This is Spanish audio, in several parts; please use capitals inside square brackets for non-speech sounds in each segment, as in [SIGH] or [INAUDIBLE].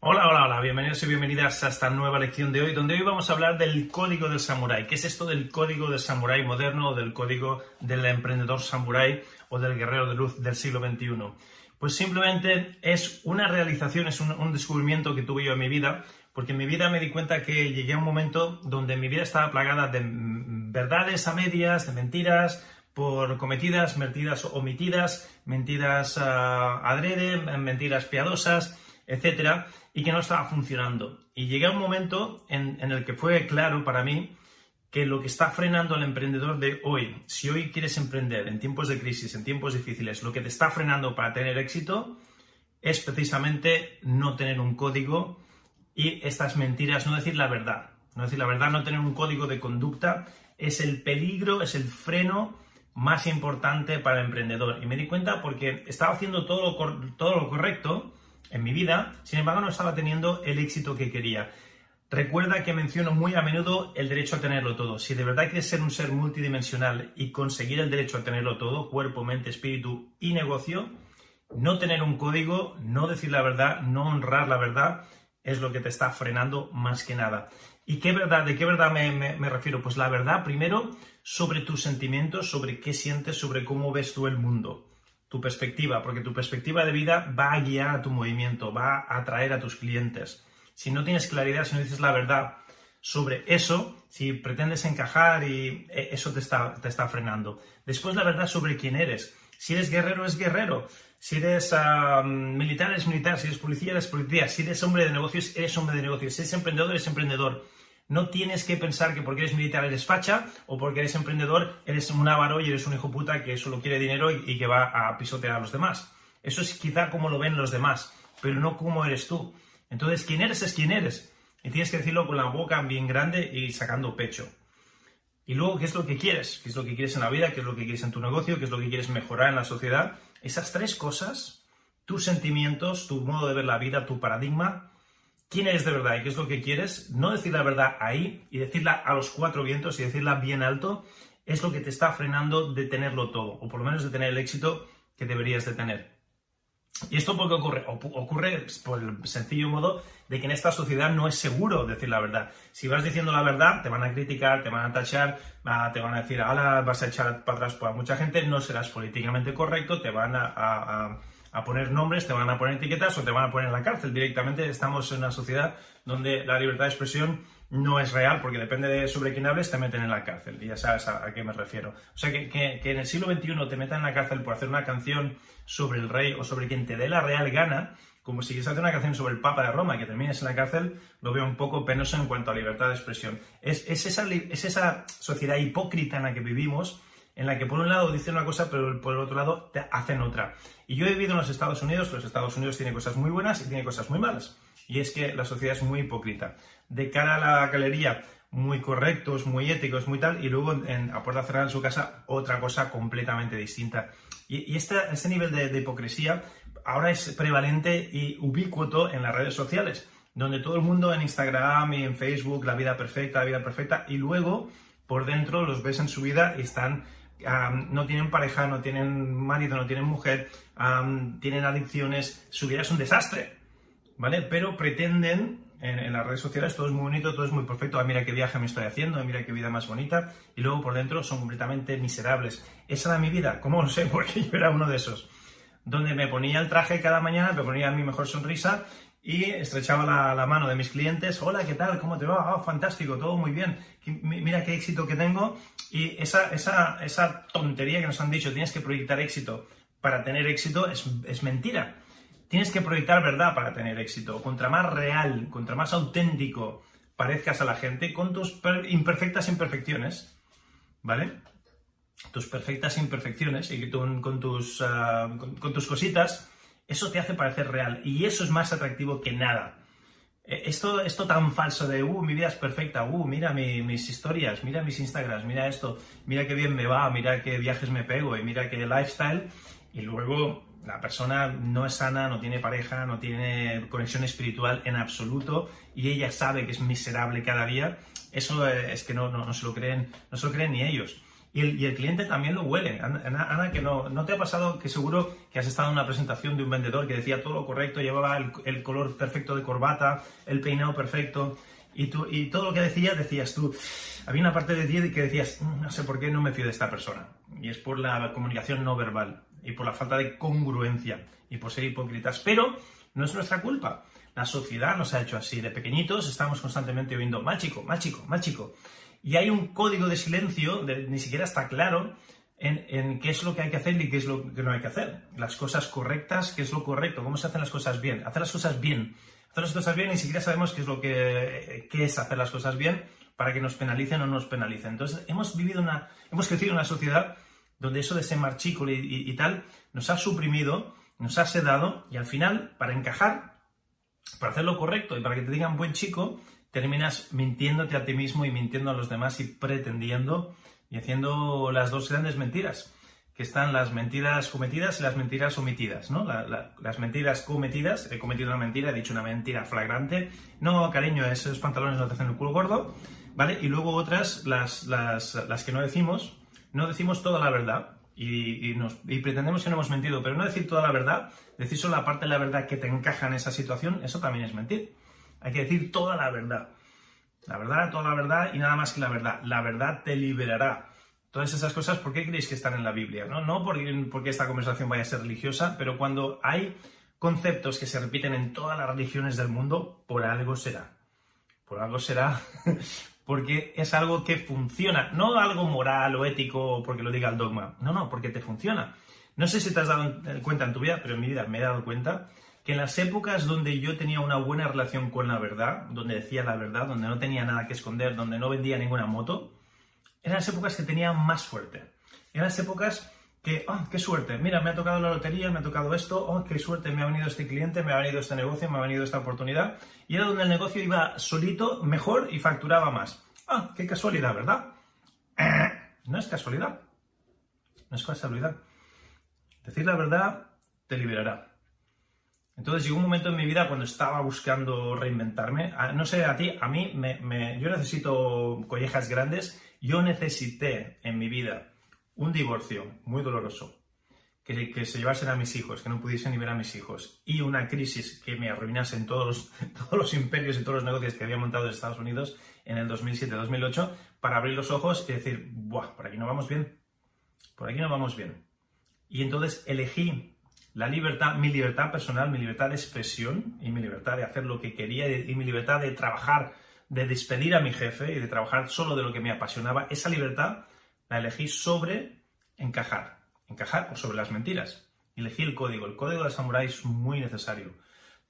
Hola, hola, hola, bienvenidos y bienvenidas a esta nueva lección de hoy, donde hoy vamos a hablar del código del samurái. ¿Qué es esto del código del samurái moderno o del código del emprendedor samurái o del guerrero de luz del siglo XXI? Pues simplemente es una realización, es un, descubrimiento que tuve yo en mi vida, porque en mi vida me di cuenta que llegué a un momento donde mi vida estaba plagada de verdades a medias, de mentiras, por cometidas, mentiras omitidas, mentiras uh, adrede, mentiras piadosas, etcétera, y que no estaba funcionando. Y llegué a un momento en, el que fue claro para mí que lo que está frenando al emprendedor de hoy, si hoy quieres emprender en tiempos de crisis, en tiempos difíciles, lo que te está frenando para tener éxito es precisamente no tener un código y estas mentiras, no decir la verdad. No decir la verdad, no tener un código de conducta es el peligro, es el freno más importante para el emprendedor. Y me di cuenta porque estaba haciendo todo todo lo correcto, en mi vida, sin embargo no estaba teniendo el éxito que quería. Recuerda que menciono muy a menudo el derecho a tenerlo todo. Si de verdad quieres ser un ser multidimensional y conseguir el derecho a tenerlo todo, cuerpo, mente, espíritu y negocio, no tener un código, no decir la verdad, no honrar la verdad, es lo que te está frenando más que nada. ¿Y qué verdad? ¿De qué verdad me, me refiero? Pues la verdad, primero, sobre tus sentimientos, sobre qué sientes, sobre cómo ves tú el mundo tu perspectiva, porque tu perspectiva de vida va a guiar a tu movimiento, va a atraer a tus clientes. Si no tienes claridad, si no dices la verdad sobre eso, si pretendes encajar y eh, eso te está, te está frenando. Después la verdad sobre quién eres. Si eres guerrero, es guerrero. Si eres militar, eres militar. Si eres policía, eres policía. Si eres hombre de negocios, eres hombre de negocios. Si eres emprendedor, eres emprendedor. No tienes que pensar que porque eres militar eres facha o porque eres emprendedor eres un avaro y eres un hijo puta que solo quiere dinero y, que va a pisotear a los demás. Eso es quizá como lo ven los demás, pero no como eres tú. Entonces, quién eres es quién eres. Y tienes que decirlo con la boca bien grande y sacando pecho. Y luego, ¿qué es lo que quieres? ¿Qué es lo que quieres en la vida? ¿Qué es lo que quieres en tu negocio? ¿Qué es lo que quieres mejorar en la sociedad? Esas tres cosas, tus sentimientos, tu modo de ver la vida, tu paradigma, quién eres de verdad y qué es lo que quieres, no decir la verdad ahí y decirla a los cuatro vientos y decirla bien alto, es lo que te está frenando de tenerlo todo, o por lo menos de tener el éxito que deberías de tener. ¿Y esto por qué ocurre? Ocurre por el sencillo modo de que en esta sociedad no es seguro decir la verdad. Si vas diciendo la verdad, te van a criticar, te van a tachar, te van a decir, ahora vas a echar para atrás por mucha gente, no serás políticamente correcto, te van a a poner nombres, te van a poner etiquetas o te van a poner en la cárcel. Directamente estamos en una sociedad donde la libertad de expresión no es real porque depende de sobre quién hables, te meten en la cárcel. Y ya sabes a, qué me refiero. O sea, que, que, en el siglo XXI te metan en la cárcel por hacer una canción sobre el rey o sobre quien te dé la real gana, como si quieres hacer una canción sobre el Papa de Roma que termines en la cárcel, lo veo un poco penoso en cuanto a libertad de expresión. Es, es, esa, es esa sociedad hipócrita en la que vivimos en la que por un lado dicen una cosa, pero por el otro lado te hacen otra. Y yo he vivido en los Estados Unidos, los Estados Unidos tienen cosas muy buenas y tiene cosas muy malas. Y es que la sociedad es muy hipócrita. De cara a la galería, muy correctos, muy éticos, muy tal, y luego en, a puerta cerrada en su casa, otra cosa completamente distinta. Y, este, nivel de, de hipocresía ahora es prevalente y ubicuo en las redes sociales, donde todo el mundo en Instagram y en Facebook, la vida perfecta, la vida perfecta, y luego por dentro los ves en su vida y están no tienen pareja, no tienen marido, no tienen mujer, tienen adicciones, su vida es un desastre, ¿vale? Pero pretenden en, las redes sociales todo es muy bonito, todo es muy perfecto, ah, mira qué viaje me estoy haciendo, mira qué vida más bonita, y luego por dentro son completamente miserables. ¿Esa era mi vida? ¿Cómo lo sé? [LAUGHS] Porque yo era uno de esos. Donde me ponía el traje cada mañana, me ponía mi mejor sonrisa y estrechaba la, mano de mis clientes. Hola, ¿qué tal? ¿Cómo te va? Oh, fantástico, todo muy bien. Mira qué éxito que tengo. Y esa, esa, esa tontería que nos han dicho, tienes que proyectar éxito para tener éxito, es, es mentira. Tienes que proyectar verdad para tener éxito. Contra más real, contra más auténtico parezcas a la gente, con tus imperfectas imperfecciones, ¿vale? Tus perfectas imperfecciones y con, tus, ah, con, tus cositas, Eso te hace parecer real y eso es más atractivo que nada. E, esto, esto tan falso de, uh, mi vida es perfecta, uh, mira mis historias, mira mis Instagrams, mira esto, mira qué bien me va, mira qué viajes me pego y mira qué lifestyle. Y luego la persona no es sana, no tiene pareja, no tiene conexión espiritual en absoluto y ella sabe que es miserable cada día. Eso es que no, no, se, lo creen, no se lo creen ni ellos. Y el, cliente también lo huele. Ana, que no, no te ha pasado que seguro que has estado en una presentación de un vendedor que decía todo lo correcto, llevaba el, color perfecto de corbata, el peinado perfecto, y, tú, y todo lo que decía, decías tú, había una parte de ti que decías, mm, no sé por qué no me fío de esta persona. Y es por la comunicación no verbal, y por la falta de congruencia, y por ser hipócritas. Pero no es nuestra culpa. La sociedad nos ha hecho así. De pequeñitos estamos constantemente oyendo, mal chico, mal chico, mal chico y hay un código de silencio, ni siquiera está claro en, qué es lo que hay que hacer y qué es lo que no hay que hacer. Las cosas correctas, qué es lo correcto, cómo se hacen las cosas bien. Hacer las cosas bien. Hacer las cosas bien ni siquiera sabemos qué es lo que es hacer las cosas bien para que nos penalicen o no nos penalicen. Entonces, hemos vivido una, hemos crecido en una sociedad donde eso de ser marchico y, y tal nos ha suprimido, nos ha sedado y al final, para encajar, para hacer lo correcto y para que te digan buen chico, terminas mintiéndote a ti mismo y mintiendo a los demás y pretendiendo y haciendo las dos grandes mentiras, que están las mentiras cometidas y las mentiras omitidas, ¿no? las mentiras cometidas, he cometido una mentira, he dicho una mentira flagrante, no, cariño, esos pantalones no te hacen el culo gordo, ¿vale? Y luego otras, las, las, que no decimos, no decimos toda la verdad, y, y, pretendemos que no hemos mentido, pero no decir toda la verdad, decir solo la parte de la verdad que te encaja en esa situación, eso también es mentir. Hay que decir toda la verdad. La verdad, toda la verdad y nada más que la verdad. La verdad te liberará. Todas esas cosas, ¿por qué creéis que están en la Biblia? No, no porque, porque esta conversación vaya a ser religiosa, pero cuando hay conceptos que se repiten en todas las religiones del mundo, por algo será. Por algo será, [LAUGHS] porque es algo que funciona, no algo moral o ético porque lo diga el dogma, no, no, porque te funciona. No sé si te has dado cuenta en tu vida, pero en mi vida me he dado cuenta que en las épocas donde yo tenía una buena relación con la verdad, donde decía la verdad, donde no tenía nada que esconder, donde no vendía ninguna moto, eran las épocas que tenía más suerte. Eran las épocas que, oh, qué suerte, mira, me ha tocado la lotería, me ha tocado esto, oh, qué suerte, me ha venido este cliente, me ha venido este negocio, me ha venido esta oportunidad. Y era donde el negocio iba solito, mejor y facturaba más. Ah, qué casualidad, ¿verdad? [CLEARS THROAT] No es casualidad. No es casualidad. Decir la verdad te liberará. Entonces llegó un momento en mi vida cuando estaba buscando reinventarme. No sé, a ti, a mí, yo necesito collejas grandes. Yo necesité en mi vida un divorcio muy doloroso, que, se llevasen a mis hijos, que no pudiesen ni ver a mis hijos, y una crisis que me arruinasen todos los, [LAUGHS] todos los imperios y todos los negocios que había montado en Estados Unidos en el 2007-2008, para abrir los ojos y decir, ¡buah! Por aquí no vamos bien. Por aquí no vamos bien. Y entonces elegí la libertad, mi libertad personal, mi libertad de expresión y mi libertad de hacer lo que quería y mi libertad de trabajar, de despedir a mi jefe y de trabajar solo de lo que me apasionaba, esa libertad la elegí sobre encajar, encajar o sobre las mentiras. Elegí el código, el código de samurái es muy necesario.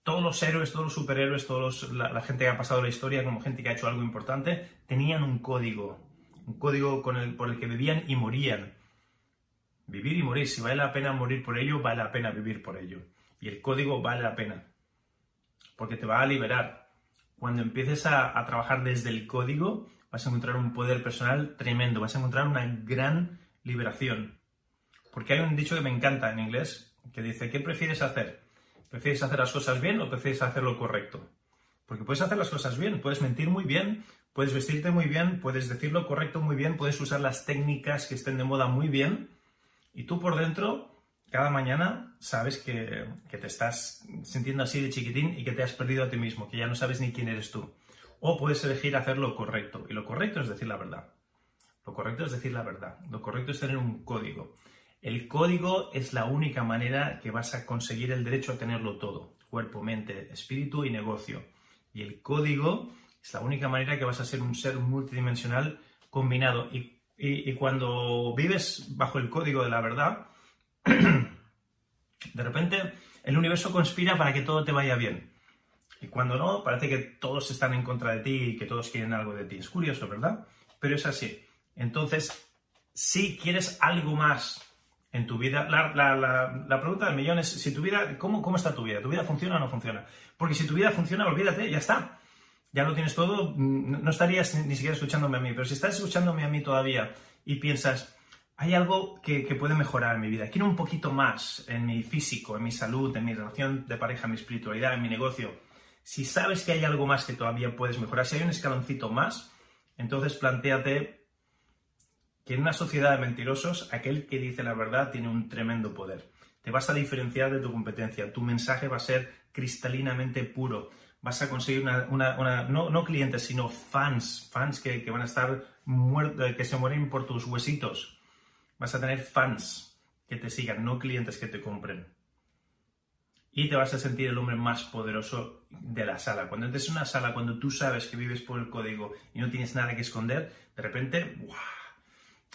Todos los héroes, todos los superhéroes, todos la, gente que ha pasado la historia como gente que ha hecho algo importante, tenían un código, un código por el que vivían y morían Vivir y morir, si vale la pena morir por ello, vale la pena vivir por ello. Y el código vale la pena, porque te va a liberar. Cuando empieces a, trabajar desde el código, vas a encontrar un poder personal tremendo, vas a encontrar una gran liberación. Porque hay un dicho que me encanta en inglés, que dice, ¿qué prefieres hacer? ¿Prefieres hacer las cosas bien o prefieres hacer lo correcto? Porque puedes hacer las cosas bien, puedes mentir muy bien, puedes vestirte muy bien, puedes decir lo correcto muy bien, puedes usar las técnicas que estén de moda muy bien, y tú por dentro, cada mañana, sabes que, te estás sintiendo así de chiquitín y que te has perdido a ti mismo, que ya no sabes ni quién eres tú. O puedes elegir hacer lo correcto. Y lo correcto es decir la verdad. Lo correcto es decir la verdad. Lo correcto es tener un código. El código es la única manera que vas a conseguir el derecho a tenerlo todo. Cuerpo, mente, espíritu y negocio. Y el código es la única manera que vas a ser un ser multidimensional combinado. Y y, cuando vives bajo el código de la verdad, [CLEARS THROAT] de repente el universo conspira para que todo te vaya bien. Y cuando no, parece que todos están en contra de ti y que todos quieren algo de ti. Es curioso, ¿verdad? Pero es así. Entonces, si quieres algo más en tu vida. La, pregunta del millón es si tu vida, ¿cómo, ¿cómo está tu vida? ¿Tu vida funciona o no funciona? Porque si tu vida funciona, olvídate, ya está. Ya lo tienes todo, mm, no estarías ni siquiera escuchándome a mí. Pero si estás escuchándome a mí todavía y piensas, hay algo que, puede mejorar en mi vida. Quiero un poquito más en mi físico, en mi salud, en mi relación de pareja, en mi espiritualidad, en mi negocio. Si sabes que hay algo más que todavía puedes mejorar, si hay un escaloncito más, entonces planteate que en una sociedad de mentirosos, aquel que dice la verdad tiene un tremendo poder. Te vas a diferenciar de tu competencia. Tu mensaje va a ser cristalinamente puro. Vas a conseguir una, no, clientes, sino fans, fans que, que van a estar muertos, que se mueren por tus huesitos Vas a tener fans que te sigan, no clientes que te compren. Y te vas a sentir el hombre más poderoso de la sala. Cuando entres en una sala, cuando tú sabes que vives por el código y no tienes nada que esconder, de repente,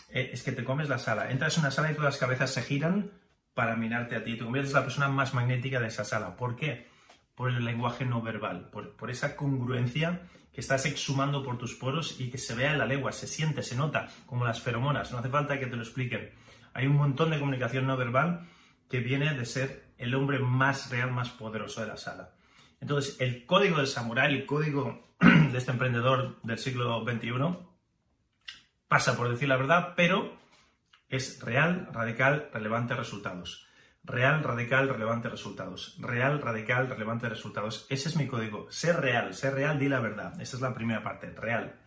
eh, es que te comes la sala. Entras en una sala y todas las cabezas se giran para mirarte a ti. Te conviertes en la persona más magnética de esa sala. ¿Por qué? Por el lenguaje no verbal, por, esa congruencia que estás exhumando por tus poros y que se vea en la lengua, se siente, se nota, como las feromonas, no hace falta que te lo expliquen. Hay un montón de comunicación no verbal que viene de ser el hombre más real, más poderoso de la sala. Entonces, el código del samurái, el código [CLEARS THROAT] de este emprendedor del siglo XXI, pasa por decir la verdad, pero es real, radical, relevante, resultados. Real, radical, relevante, resultados. Real, radical, relevante, resultados. Ese es mi código. Ser real, ser real, di la verdad. Esa es la primera parte, real.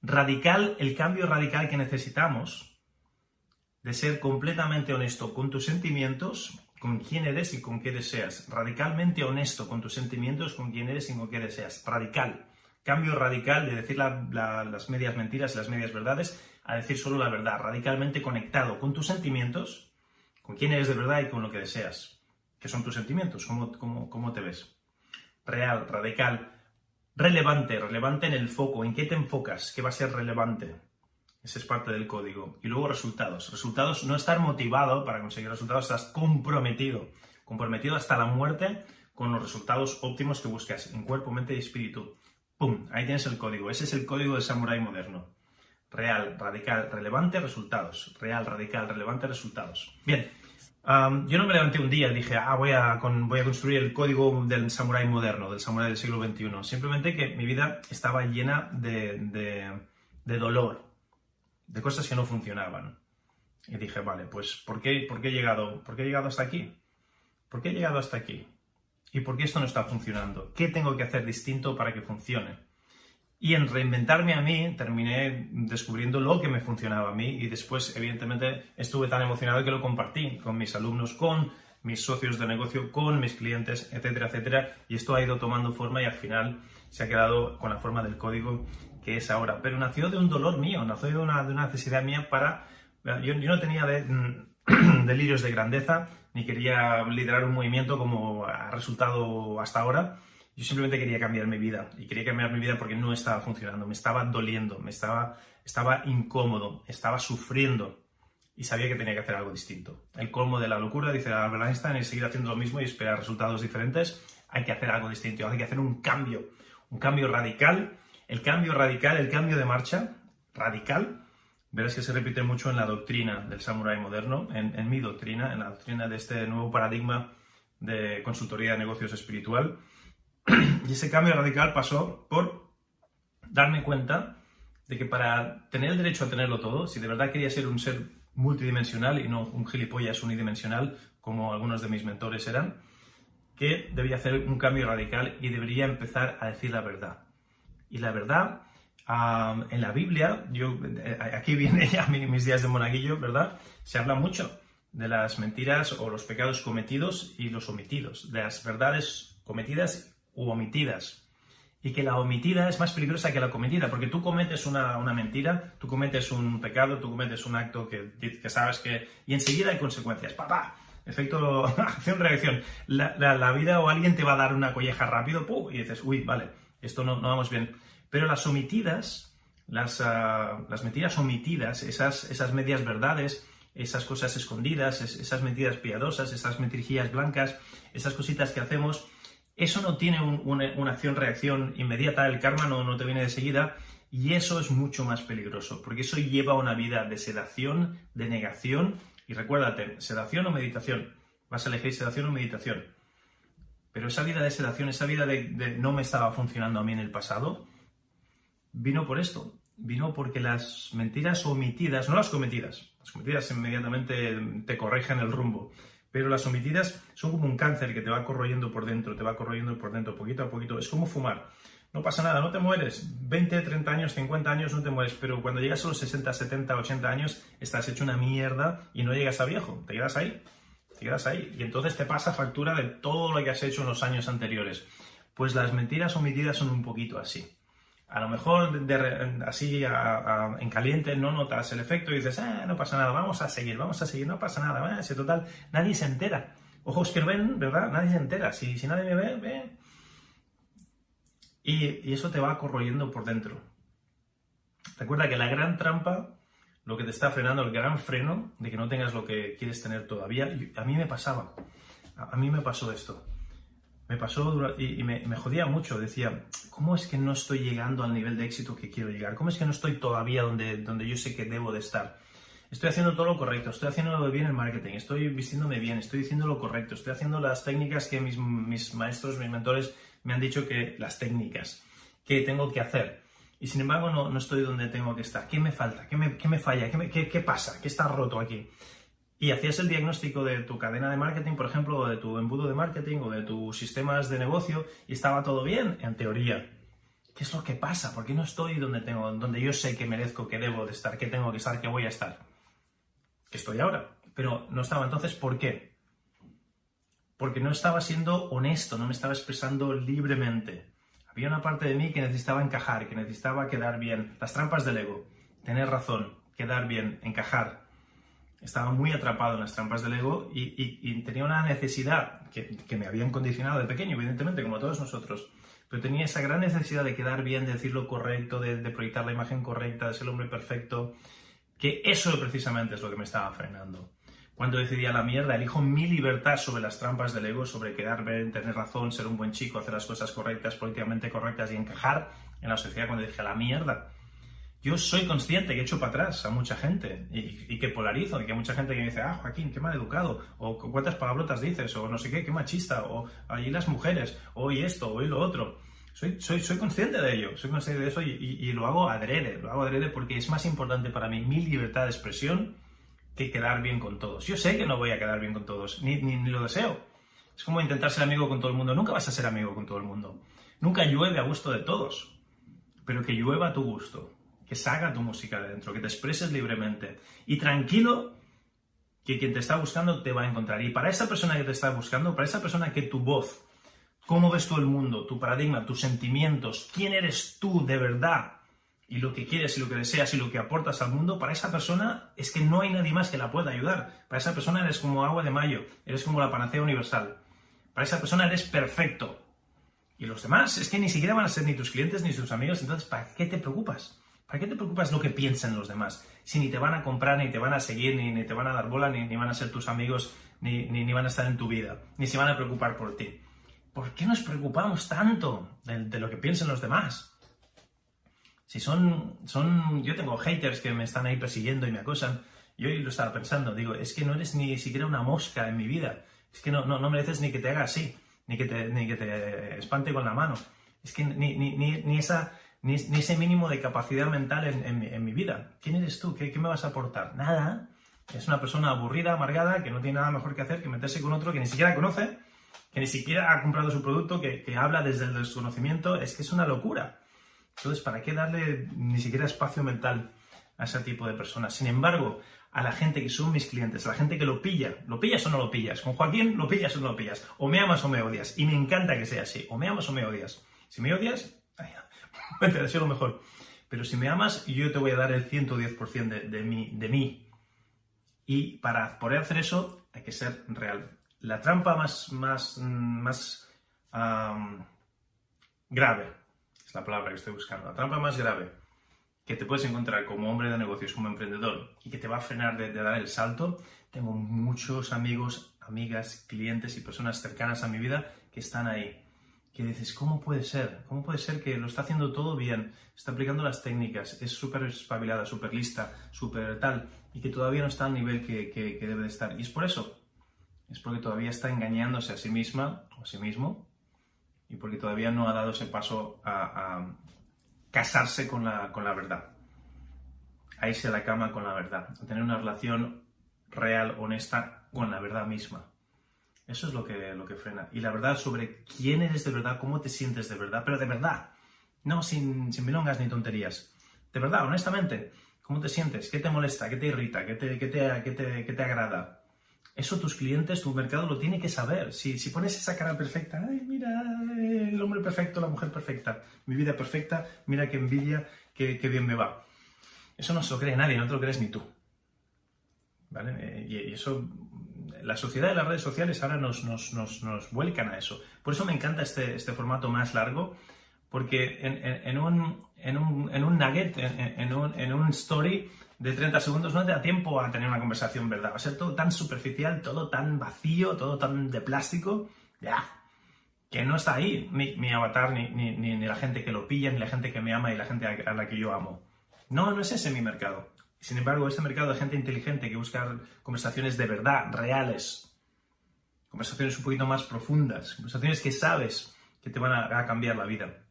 Radical, el cambio radical que necesitamos de ser completamente honesto con tus sentimientos, con quién eres y con qué deseas. Radicalmente honesto con tus sentimientos, con quién eres y con qué deseas. Radical. Cambio radical de decir las medias mentiras y las medias verdades a decir solo la verdad. Radicalmente conectado con tus sentimientos con quién eres de verdad y con lo que deseas. ¿Qué son tus sentimientos? ¿Cómo, cómo, te ves? Real, radical, relevante, relevante en el foco. ¿En qué te enfocas? ¿Qué va a ser relevante? Ese es parte del código. Y luego resultados. Resultados, no estar motivado para conseguir resultados, estás comprometido. Comprometido hasta la muerte con los resultados óptimos que buscas en cuerpo, mente y espíritu. ¡Pum! Ahí tienes el código. Ese es el código del samurái moderno real, radical, relevante, resultados. Real, radical, relevante, resultados. Bien, yo no me levanté un día y dije, ah, voy a, voy a construir el código del samurái moderno, del samurái del siglo XXI. Simplemente que mi vida estaba llena de, de, dolor, de cosas que no funcionaban. Y dije, vale, pues ¿por qué, ¿por qué he llegado? ¿Por qué he llegado hasta aquí? ¿Por qué he llegado hasta aquí? ¿Y por qué esto no está funcionando? ¿Qué tengo que hacer distinto para que funcione? Y en reinventarme a mí, terminé descubriendo lo que me funcionaba a mí y después, evidentemente, estuve tan emocionado que lo compartí con mis alumnos, con mis socios de negocio, con mis clientes, etcétera, etcétera. Y esto ha ido tomando forma y al final se ha quedado con la forma del código que es ahora. Pero nació de un dolor mío, nació de una, necesidad mía para... Yo, no tenía de, [CLEARS THROAT] delirios de grandeza, ni quería liderar un movimiento como ha resultado hasta ahora yo simplemente quería cambiar mi vida y quería cambiar mi vida porque no estaba funcionando, me estaba doliendo, me estaba, estaba incómodo, estaba sufriendo y sabía que tenía que hacer algo distinto. El colmo de la locura, dice Albert Einstein, es seguir haciendo lo mismo y esperar resultados diferentes. Hay que hacer algo distinto, hay que hacer un cambio, un cambio radical. El cambio radical, el cambio de marcha radical, verás que se repite mucho en la doctrina del samurái moderno, en, en mi doctrina, en la doctrina de este nuevo paradigma de consultoría de negocios espiritual [CLEARS THROAT] y ese cambio radical pasó por darme cuenta de que para tener el derecho a tenerlo todo, si de verdad quería ser un ser multidimensional y no un gilipollas unidimensional como algunos de mis mentores eran, que debía hacer un cambio radical y debería empezar a decir la verdad. Y la verdad, en la Biblia, yo, eh, aquí viene ya mis días de monaguillo, ¿verdad? Se habla mucho de las mentiras o los pecados cometidos y los omitidos, de las verdades cometidas u omitidas. Y que la omitida es más peligrosa que la cometida, porque tú cometes una, mentira, tú cometes un pecado, tú cometes un acto que, que sabes que... Y enseguida hay consecuencias. ¡Papá! Efecto [LAUGHS] acción-reacción. La, la, vida o alguien te va a dar una colleja rápido y dices, uy, vale, esto no, no vamos bien. Pero las omitidas, las, ah, las mentiras omitidas, esas, esas medias verdades, esas cosas escondidas, esas mentiras piadosas, esas mentirijillas blancas, esas cositas que hacemos, eso no tiene una, acción-reacción inmediata, el karma no, te viene de seguida, y eso es mucho más peligroso, porque eso lleva a una vida de sedación, de negación, Y recuérdate, sedación o meditación. Vas a elegir sedación o meditación. Pero esa vida de sedación, esa vida de, de no me estaba funcionando a mí en el pasado, vino por esto. Vino porque las mentiras omitidas, no las cometidas, las cometidas inmediatamente te corrigen el rumbo, pero las omitidas son como un cáncer que te va corroyendo por dentro, te va corroyendo por dentro, poquito a poquito. Es como fumar. No pasa nada, no te mueres. 20, 30 años, 50 años no te mueres, pero cuando llegas a los 60, 70, 80 años estás hecho una mierda y no llegas a viejo. Te quedas ahí. Te quedas ahí. Y entonces te pasa factura de todo lo que has hecho en los años anteriores. Pues las mentiras omitidas son un poquito así a lo mejor así en caliente no notas el efecto y dices, ah, no pasa nada, vamos a seguir, vamos a seguir, no pasa nada, ese total, nadie se entera. Ojos que ven, ¿verdad? Nadie se entera. Si, si nadie me ve, ve. Y eso te va corroyendo por dentro. Recuerda que la gran trampa, lo que te está frenando, el gran freno de que no tengas lo que quieres tener todavía, a mí me pasaba. A mí me pasó esto me pasó y, me, jodía mucho. Decía, ¿cómo es que no estoy llegando al nivel de éxito que quiero llegar? ¿Cómo es que no estoy todavía donde, donde yo sé que debo de estar? Estoy haciendo todo lo correcto, estoy haciendo bien el marketing, estoy vistiéndome bien, estoy diciendo lo correcto, estoy haciendo las técnicas que mis, mis maestros, mis mentores me han dicho que las técnicas que tengo que hacer. Y sin embargo no, no estoy donde tengo que estar. ¿Qué me falta? ¿Qué me, qué me falla? ¿Qué, qué, ¿Qué pasa? ¿Qué está roto aquí? Y hacías el diagnóstico de tu cadena de marketing, por ejemplo, o de tu embudo de marketing o de tus sistemas de negocio y estaba todo bien, en teoría. ¿Qué es lo que pasa? ¿Por qué no estoy donde, tengo, donde yo sé que merezco, que debo de estar, que tengo que estar, que voy a estar? Que estoy ahora. Pero no estaba. Entonces, ¿por qué? Porque no estaba siendo honesto, no me estaba expresando libremente. Había una parte de mí que necesitaba encajar, que necesitaba quedar bien. Las trampas del ego. Tener razón, quedar bien, encajar, estaba muy atrapado en las trampas del ego y, tenía una necesidad que, me habían condicionado de pequeño, evidentemente, como todos nosotros, pero tenía esa gran necesidad de quedar bien, de decir lo correcto, de, proyectar la imagen correcta, de ser el hombre perfecto, que eso precisamente es lo que me estaba frenando. Cuando decidí a la mierda, elijo mi libertad sobre las trampas del ego, sobre quedar bien, tener razón, ser un buen chico, hacer las cosas correctas, políticamente correctas y encajar en la sociedad, cuando dije a la mierda, yo soy consciente que echo para atrás a mucha gente y, que polarizo y que hay mucha gente que me dice, ah, Joaquín, qué mal educado, o cuántas palabrotas dices, o no sé qué, qué machista, o ahí las mujeres, hoy esto, o lo otro. Soy, soy, soy consciente de ello, soy consciente de eso y, lo hago adrede, lo hago adrede porque es más importante para mí mi libertad de expresión que quedar bien con todos. Yo sé que no voy a quedar bien con todos, ni, ni, ni lo deseo. Es como intentar ser amigo con todo el mundo. Nunca vas a ser amigo con todo el mundo. Nunca llueve a gusto de todos, pero que llueva a tu gusto que tu música de dentro, que te expreses libremente. Y tranquilo, que quien te está buscando te va a encontrar. Y para esa persona que te está buscando, para esa persona que tu voz, cómo ves tú el mundo, tu paradigma, tus sentimientos, quién eres tú de verdad, y lo que quieres y lo que deseas y lo que aportas al mundo, para esa persona es que no hay nadie más que la pueda ayudar. Para esa persona eres como agua de mayo, eres como la panacea universal. Para esa persona eres perfecto. Y los demás es que ni siquiera van a ser ni tus clientes ni tus amigos, entonces ¿para qué te preocupas? ¿Para qué te preocupas lo que piensen los demás? Si ni te van a comprar, ni te van a seguir, ni, te van a dar bola, ni, ni, van a ser tus amigos, ni, ni, van a estar en tu vida, ni se van a preocupar por ti. ¿Por qué nos preocupamos tanto de, lo que piensen los demás? Si son, son, yo tengo haters que me están ahí persiguiendo y me acosan, yo lo estaba pensando, digo, es que no eres ni siquiera una mosca en mi vida, es que no, no, no mereces ni que te haga así, ni que te, ni que te espante con la mano, es que ni, ni, ni esa ni, ese mínimo de capacidad mental en, mi vida. ¿Quién eres tú? ¿Qué, me vas a aportar? Nada. Es una persona aburrida, amargada, que no tiene nada mejor que hacer que meterse con otro que ni siquiera conoce, que ni siquiera ha comprado su producto, que, habla desde el desconocimiento. Es que es una locura. Entonces, ¿para qué darle ni siquiera espacio mental a ese tipo de personas? Sin embargo, a la gente que son mis clientes, a la gente que lo pilla, ¿lo pillas o no lo pillas? Con Joaquín, ¿lo pillas o no lo pillas? O me amas o me odias. Y me encanta que sea así. O me amas o me odias. Si me odias, te deseo lo mejor. Pero si me amas, yo te voy a dar el 110% de, de, mí, de mí. Y para poder hacer eso, hay que ser real. La trampa más, más, más grave, es la palabra que estoy buscando, la trampa más grave que te puedes encontrar como hombre de negocios, como emprendedor, y que te va a frenar de, de dar el salto, tengo muchos amigos, amigas, clientes y personas cercanas a mi vida que están ahí que dices, ¿cómo puede ser? ¿Cómo puede ser que lo está haciendo todo bien? Está aplicando las técnicas, es súper espabilada, súper lista, súper tal, y que todavía no está al nivel que, que, debe de estar. Y es por eso, es porque todavía está engañándose a sí misma o a sí mismo y porque todavía no ha dado ese paso a, a casarse con la, con la verdad, a irse a la cama con la verdad, a tener una relación real, honesta con la verdad misma. Eso es lo que, lo que frena. Y la verdad sobre quién eres de verdad, cómo te sientes de verdad, pero de verdad, no sin, sin milongas ni tonterías. De verdad, honestamente, ¿cómo te sientes? ¿Qué te molesta? ¿Qué te irrita? ¿Qué te, qué te, qué te, qué te agrada? Eso tus clientes, tu mercado lo tiene que saber. Si, si pones esa cara perfecta, ay, mira, el hombre perfecto, la mujer perfecta, mi vida perfecta, mira qué envidia, qué, qué bien me va. Eso no se lo cree nadie, no te lo crees ni tú. ¿Vale? Eh, Y eso, la sociedad y las redes sociales ahora nos, nos, nos, nos vuelcan a eso. Por eso me encanta este, este formato más largo, porque en, un, en, un, en un nugget, en, un, en un story de 30 segundos no te da tiempo a tener una conversación, ¿verdad? Va a ser todo tan superficial, todo tan vacío, todo tan de plástico, ya, que no está ahí mi, mi avatar, ni, ni, ni, ni la gente que lo pilla, ni la gente que me ama y la gente a la que yo amo. No, no es ese mi mercado. Sin embargo, este mercado de gente inteligente que busca conversaciones de verdad, reales, conversaciones un poquito más profundas, conversaciones que sabes que te van a, cambiar la vida.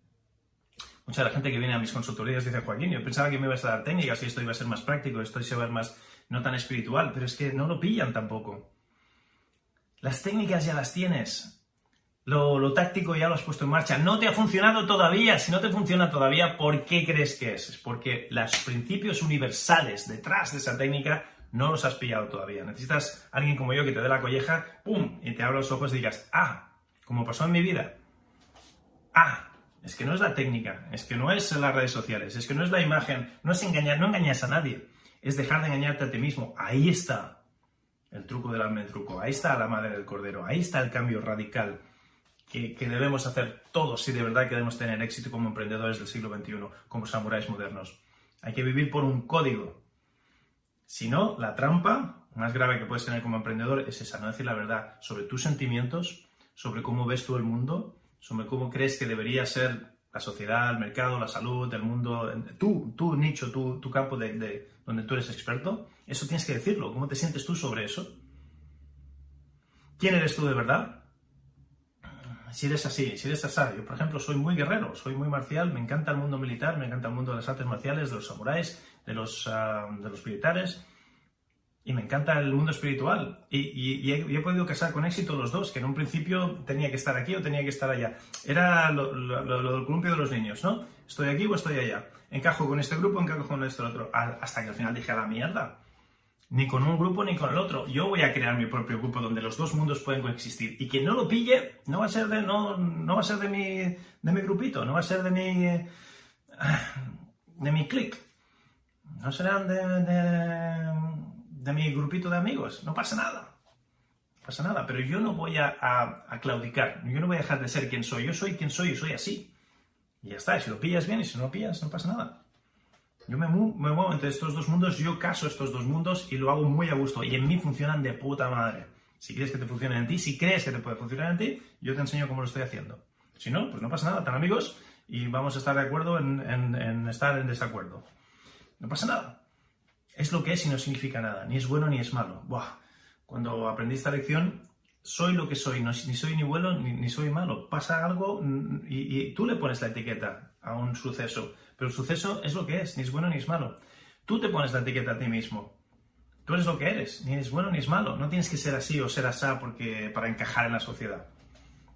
Mucha de la gente que viene a mis consultorías dice, Joaquín, yo pensaba que me ibas a dar técnicas y esto iba a ser más práctico, esto iba a ser más, no tan espiritual, pero es que no lo pillan tampoco. Las técnicas ya las tienes. Lo, táctico ya lo has puesto en marcha. No te ha funcionado todavía. Si no te funciona todavía, ¿por qué crees que es? Porque los principios universales detrás de esa técnica no los has pillado todavía. Necesitas alguien como yo que te dé la colleja, ¡pum! y te abra los ojos y digas, ah, como pasó en mi vida. Ah, es que no es la técnica, es que no es las redes sociales, es que no es la imagen, no es engañar, no engañas a nadie, es dejar de engañarte a ti mismo. Ahí está el truco del alma truco, ahí está la madre del cordero, ahí está el cambio radical que, debemos hacer todos si de verdad queremos tener éxito como emprendedores del siglo XXI, como samuráis modernos. Hay que vivir por un código. Si no, la trampa más grave que puedes tener como emprendedor es esa, no decir la verdad sobre tus sentimientos, sobre cómo ves tú el mundo, sobre cómo crees que debería ser la sociedad, el mercado, la salud, el mundo, tu, tu nicho, tu, tu campo de, donde tú eres experto, eso tienes que decirlo. ¿Cómo te sientes tú sobre eso? ¿Quién eres tú de verdad? Si eres así, si eres así. Yo, por ejemplo, soy muy guerrero, soy muy marcial, me encanta el mundo militar, me encanta el mundo de las artes marciales, de los samuráis, de los, uh, de los militares. Y me encanta el mundo espiritual. Y, y, he, podido casar con éxito los dos, que en un principio tenía que estar aquí o tenía que estar allá. Era lo, lo, lo, del columpio de los niños, ¿no? Estoy aquí o estoy allá. Encajo con este grupo, encajo con este otro. Hasta que al final dije a la mierda. Ni con un grupo ni con el otro. Yo voy a crear mi propio grupo donde los dos mundos pueden coexistir. Y quien no lo pille, no va a ser de, no, no va a ser de, mi, de mi grupito, no va a ser de mi, de mi click. No serán de, de mi grupito de amigos. No pasa nada. No pasa nada. Pero yo no voy a, a, claudicar. Yo no voy a dejar de ser quien soy. Yo soy quien soy y soy así. Y ya está. Si lo pillas bien y si no lo pillas, no pasa nada. Yo me, mu me muevo entre estos dos mundos. Yo caso estos dos mundos y lo hago muy a gusto. Y en mí funcionan de puta madre. Si quieres que te funcione en ti, si crees que te puede funcionar en ti, yo te enseño cómo lo estoy haciendo. Si no, pues no pasa nada. Tan amigos y vamos a estar de acuerdo en, en, estar en desacuerdo. No pasa nada es lo que es y no significa nada, ni es bueno ni es malo. Buah. Cuando aprendí esta lección, soy lo que soy, no, ni soy ni bueno ni, soy malo. Pasa algo y, y, tú le pones la etiqueta a un suceso, pero el suceso es lo que es, ni es bueno ni es malo. Tú te pones la etiqueta a ti mismo. Tú eres lo que eres, ni es bueno ni es malo. No tienes que ser así o ser asá porque, para encajar en la sociedad.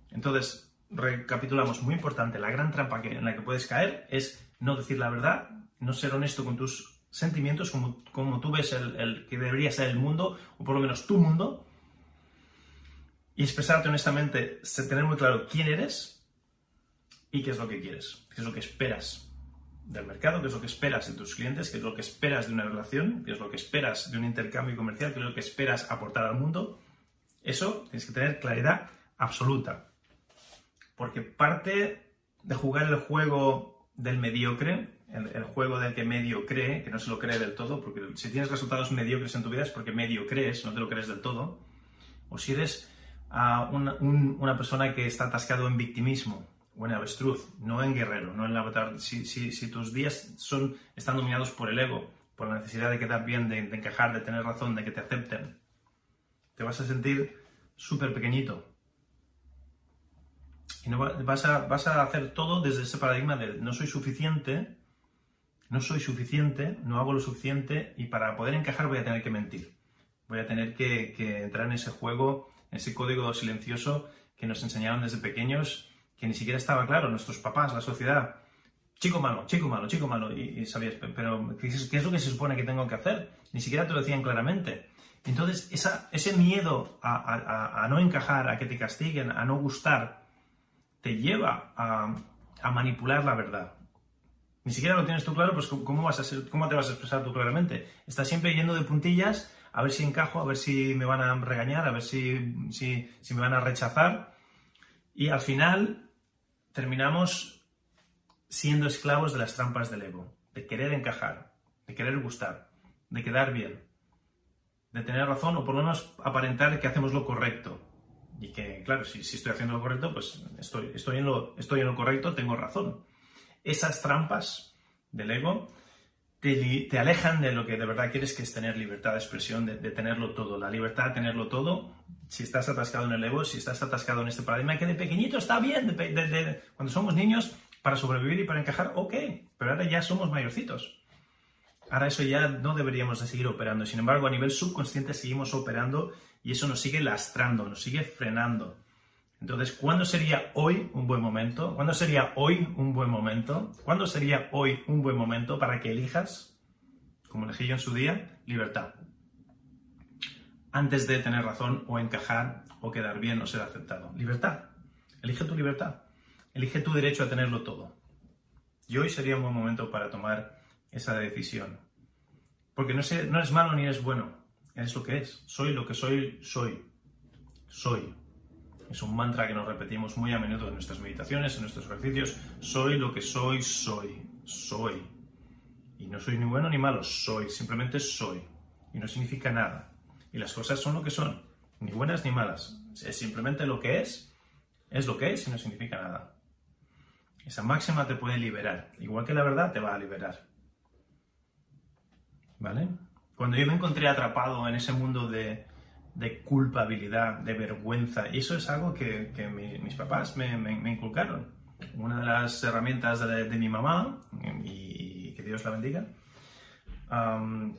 Entonces, recapitulamos, muy importante, la gran trampa que, en la que puedes caer es no decir la verdad, no ser honesto con tus sentimientos como, como tú ves el, el, que debería ser el mundo, o por lo menos tu mundo, y expresarte honestamente, tener muy claro quién eres y qué es lo que quieres, qué es lo que esperas del mercado, qué es lo que esperas de tus clientes, qué es lo que esperas de una relación, qué es lo que esperas de un intercambio comercial, qué es lo que esperas aportar al mundo. Eso tienes que tener claridad absoluta. Porque parte de jugar el juego del mediocre el, el, juego del que medio cree, que no se lo cree del todo, porque si tienes resultados mediocres en tu vida es porque medio crees, no te lo crees del todo, o si eres uh, una, un, una, persona que está atascado en victimismo o en avestruz, no en guerrero, no en avatar, si, si, si tus días son, están dominados por el ego por la necesidad de quedar bien, de, de encajar, de tener razón, de que te acepten, te vas a sentir súper pequeñito. Y no vas, a, vas a hacer todo desde ese paradigma de no soy suficiente, no soy suficiente, no hago lo suficiente y para poder encajar voy a tener que mentir. Voy a tener que, que entrar en ese juego, en ese código silencioso que nos enseñaron desde pequeños, que ni siquiera estaba claro, nuestros papás, la sociedad. Chico malo, chico malo, chico malo. Y, sabías, pero ¿qué es, lo que se supone que tengo que hacer? Ni siquiera te lo decían claramente. Entonces, esa, ese miedo a, a, a, no encajar, a que te castiguen, a no gustar, te lleva a, a, manipular la verdad. Ni siquiera lo tienes tú claro, pues ¿cómo, vas a ser, ¿cómo te vas a expresar tú claramente? Estás siempre yendo de puntillas a ver si encajo, a ver si me van a regañar, a ver si, si, si me van a rechazar. Y al final terminamos siendo esclavos de las trampas del ego, de querer encajar, de querer gustar, de quedar bien de tener razón o por lo menos aparentar que hacemos lo correcto. Y que, claro, si, estoy haciendo lo correcto, pues estoy, estoy, en lo, estoy en lo correcto, tengo razón. Esas trampas del ego te, alejan de lo que de verdad quieres, que es tener libertad de expresión, de, tenerlo todo. La libertad de tenerlo todo, si estás atascado en el ego, si estás atascado en este paradigma, que de pequeñito está bien, cuando somos niños, para sobrevivir y para encajar, ok, pero ahora ya somos mayorcitos. Ahora eso ya no deberíamos de seguir operando. Sin embargo, a nivel subconsciente seguimos operando y eso nos sigue lastrando, nos sigue frenando. Entonces, ¿cuándo sería hoy un buen momento? ¿Cuándo sería hoy un buen momento? ¿Cuándo sería hoy un buen momento para que elijas, como elegí yo en su día, libertad? Antes de tener razón o encajar o quedar bien o ser aceptado. Libertad. Elige tu libertad. Elige tu derecho a tenerlo todo. Y hoy sería un buen momento para tomar esa decisión. Porque no, sé, no es malo ni es bueno, es lo que es. Soy lo que soy, soy. Soy. Es un mantra que nos repetimos muy a menudo en nuestras meditaciones, en nuestros ejercicios. Soy lo que soy, soy. Soy. Y no soy ni bueno ni malo, soy. Simplemente soy. Y no significa nada. Y las cosas son lo que son. Ni buenas ni malas. Es simplemente lo que es. Es lo que es y no significa nada. Esa máxima te puede liberar. Igual que la verdad te va a liberar. ¿vale? Cuando yo me encontré atrapado en ese mundo de, culpabilidad, de vergüenza, y eso es algo que, mis papás me, inculcaron. Una de las herramientas de, mi mamá, y, que Dios la bendiga,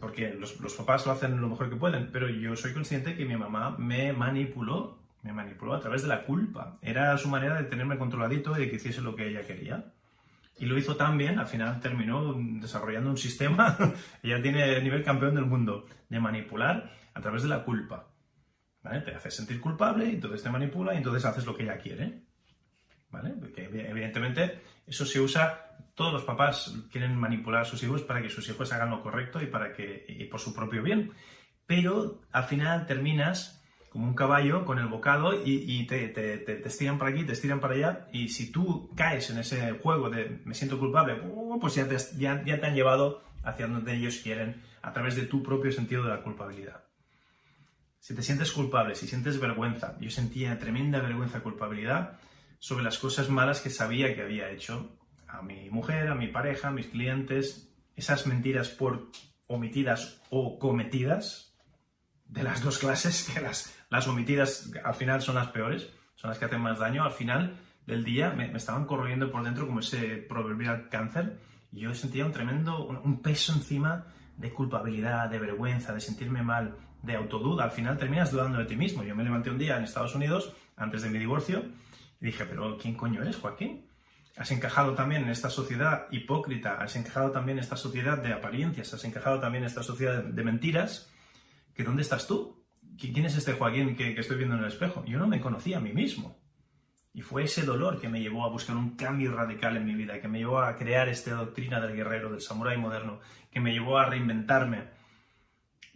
porque los, papás lo hacen lo mejor que pueden, pero yo soy consciente que mi mamá me manipuló, me manipuló a través de la culpa. Era su manera de tenerme controladito y de que hiciese lo que ella quería. Y lo hizo tan bien, al final terminó desarrollando un sistema, [LAUGHS] ella tiene nivel campeón del mundo, de manipular a través de la culpa. Te hace sentir culpable y entonces te manipula y entonces haces lo que ella quiere. ¿Vale? Porque evidentemente eso se usa, todos los papás quieren manipular a sus hijos para que sus hijos hagan lo correcto y para que y por su propio bien. Pero al final terminas como un caballo con el bocado y, te, te, estiran para aquí, te estiran para allá y si tú caes en ese juego de me siento culpable, uh, pues ya te, ya te han llevado hacia donde ellos quieren a través de tu propio sentido de la culpabilidad. Si te sientes culpable, si sientes vergüenza, yo sentía tremenda vergüenza, culpabilidad sobre las cosas malas que sabía que había hecho a mi mujer, a mi pareja, a mis clientes, esas mentiras por omitidas o cometidas, de las dos clases, que las, las omitidas al final son las peores, son las que hacen más daño. Al final del día me, estaban corriendo por dentro como ese proverbial cáncer y yo sentía un tremendo, un, peso encima de culpabilidad, de vergüenza, de sentirme mal, de autoduda. Al final terminas dudando de ti mismo. Yo me levanté un día en Estados Unidos, antes de mi divorcio, y dije, pero ¿quién coño eres, Joaquín? Has encajado también en esta sociedad hipócrita, has encajado también en esta sociedad de apariencias, has encajado también en esta sociedad de mentiras, que ¿dónde estás tú? ¿quién es este Joaquín que, estoy viendo en el espejo? Yo no me conocía a mí mismo. Y fue ese dolor que me llevó a buscar un cambio radical en mi vida, que me llevó a crear esta doctrina del guerrero, del samurái moderno, que me llevó a reinventarme.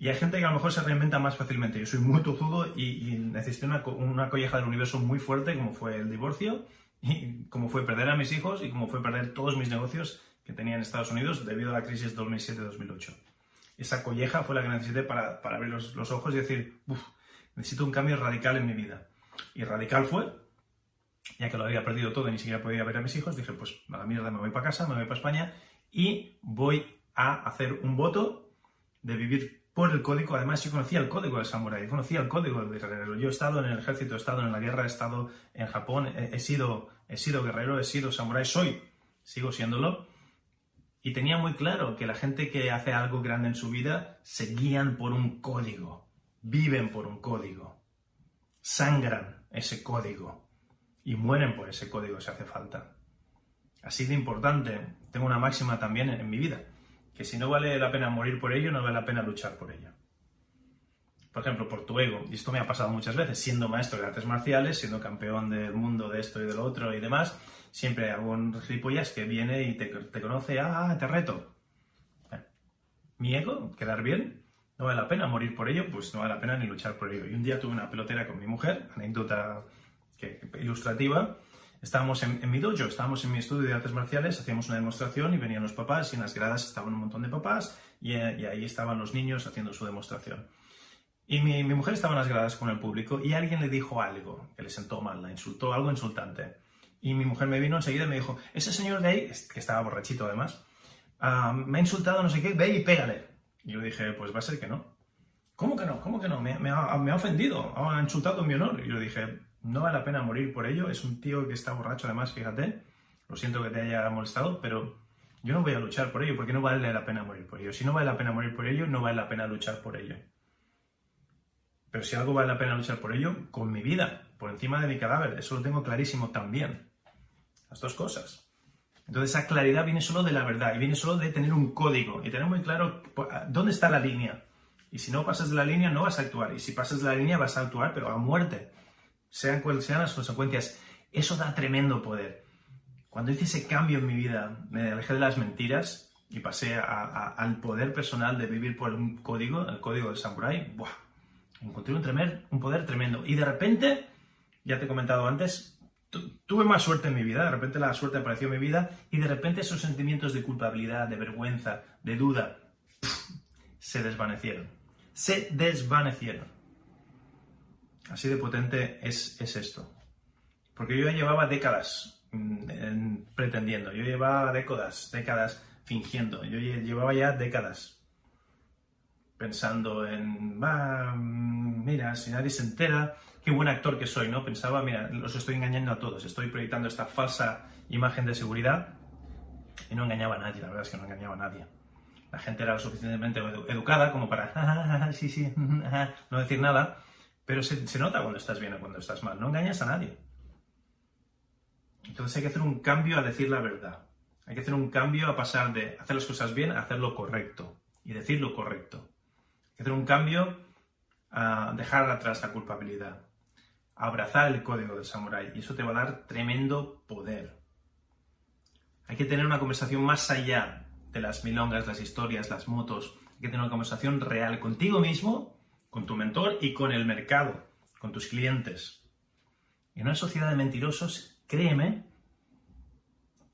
Y hay gente que a lo mejor se reinventa más fácilmente. Yo soy muy tozudo y, necesité una, una, colleja del universo muy fuerte, como fue el divorcio, [LAUGHS] y como fue perder a mis hijos, y como fue perder todos mis negocios que tenía en Estados Unidos debido a la crisis 2007-2008 esa colleja fue la que necesité para, para abrir los, ojos y decir, uff, necesito un cambio radical en mi vida. Y radical fue, ya que lo había perdido todo y ni siquiera podía ver a mis hijos, dije, pues a la mierda, me voy para casa, me voy para España y voy a hacer un voto de vivir por el código. Además, yo conocía el código del samurái, conocía el código del guerrero. Yo he estado en el ejército, he estado en la guerra, he estado en Japón, he, sido, he sido guerrero, he sido samurái, soy, sigo siéndolo. Y tenía muy claro que la gente que hace algo grande en su vida se guían por un código, viven por un código, sangran ese código y mueren por ese código si hace falta. Así de importante, tengo una máxima también en mi vida que si no vale la pena morir por ello, no vale la pena luchar por ello. Por ejemplo, por tu ego, y esto me ha pasado muchas veces, siendo maestro de artes marciales, siendo campeón del mundo de esto y de lo otro y demás, siempre hay algún gilipollas que viene y te, conoce, ah, te reto. Mi ego, quedar bien, no vale la pena morir por ello, pues no vale la pena ni luchar por ello. Y un día tuve una pelotera con mi mujer, anécdota ilustrativa, Estábamos en, mi dojo, estábamos en mi estudio de artes marciales, hacíamos una demostración y venían los papás y en las gradas estaban un montón de papás y, eh, ahí estaban los niños haciendo su demostración. Y mi, mujer estaba en las gradas con el público y alguien le dijo algo que le sentó mal, la insultó, algo insultante. Y mi mujer me vino enseguida y me dijo, ese señor de ahí, que estaba borrachito además, ah, me ha insultado, no sé qué, ve y pégale. Y yo dije, pues va a ser que no. ¿Cómo que no? ¿Cómo que no? Me, me, ha, me ha, ofendido, ha insultado mi honor. Y yo dije, no vale la pena morir por ello. Es un tío que está borracho, además, fíjate. Lo siento que te haya molestado, pero yo no voy a luchar por ello porque no vale la pena morir por ello. Si no vale la pena morir por ello, no vale la pena luchar por ello. Pero si algo vale la pena luchar por ello, con mi vida, por encima de mi cadáver, eso lo tengo clarísimo también. Las dos cosas. Entonces esa claridad viene solo de la verdad y viene solo de tener un código y tener muy claro dónde está la línea. Y si no pasas de la línea no vas a actuar. Y si pasas de la línea vas a actuar, pero a muerte sean cuales sean las consecuencias, eso da tremendo poder. Cuando hice ese cambio en mi vida, me alejé de las mentiras y pasé al poder personal de vivir por un código, el código del samurái, ¡buah! encontré un, un poder tremendo. Y de repente, ya te he comentado antes, tuve más suerte en mi vida, de repente la suerte apareció en mi vida y de repente esos sentimientos de culpabilidad, de vergüenza, de duda, se desvanecieron. Se desvanecieron. Así de potente es, esto. Porque yo llevaba décadas mm, pretendiendo, yo llevaba décadas, décadas fingiendo, yo llevaba ya décadas pensando en, mm, mira, si nadie se entera, qué buen actor que soy, ¿no? Pensaba, mira, los estoy engañando a todos, estoy proyectando esta falsa imagen de seguridad y no engañaba a nadie, la verdad es que no engañaba a nadie. La gente era lo suficientemente educada como para, [LAUGHS] sí, sí, [LAUGHS] no decir nada, pero se, nota cuando estás bien o cuando estás mal. No engañas a nadie. Entonces hay que hacer un cambio a decir la verdad. Hay que hacer un cambio a pasar de hacer las cosas bien a hacer lo correcto y decir lo correcto. Hay que hacer un cambio a dejar atrás la culpabilidad, a abrazar el código del samurái y eso te va a dar tremendo poder. Hay que tener una conversación más allá de las milongas, las historias, las motos. Hay que tener una conversación real contigo mismo con tu mentor y con el mercado, con tus clientes. En una sociedad de mentirosos, créeme,